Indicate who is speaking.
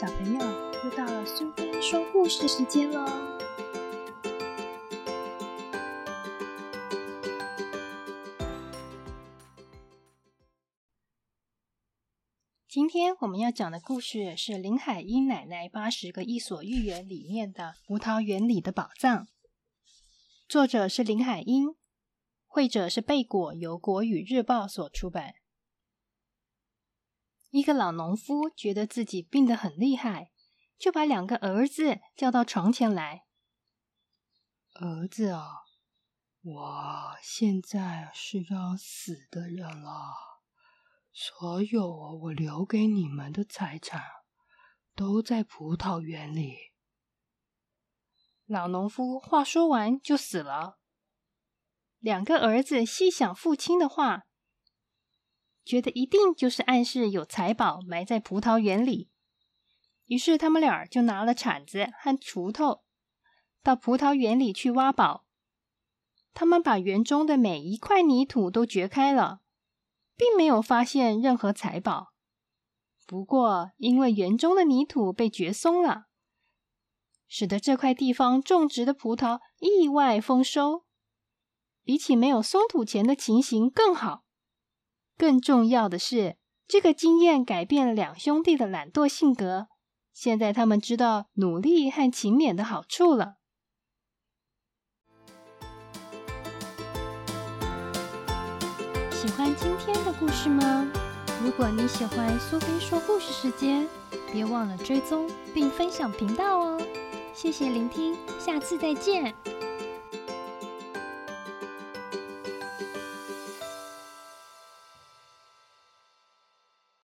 Speaker 1: 小朋友，又到了苏菲说故事时间喽！今天我们要讲的故事是林海音奶奶八十个伊索寓言里面的《葡萄园里的宝藏》，作者是林海音，绘者是贝果，由国语日报所出版。一个老农夫觉得自己病得很厉害，就把两个儿子叫到床前来。
Speaker 2: 儿子啊，我现在是要死的人了，所有我留给你们的财产都在葡萄园里。
Speaker 1: 老农夫话说完就死了。两个儿子细想父亲的话。觉得一定就是暗示有财宝埋在葡萄园里，于是他们俩就拿了铲子和锄头，到葡萄园里去挖宝。他们把园中的每一块泥土都掘开了，并没有发现任何财宝。不过，因为园中的泥土被掘松了，使得这块地方种植的葡萄意外丰收，比起没有松土前的情形更好。更重要的是，这个经验改变了两兄弟的懒惰性格。现在他们知道努力和勤勉的好处了。喜欢今天的故事吗？如果你喜欢苏菲说故事时间，别忘了追踪并分享频道哦。谢谢聆听，下次再见。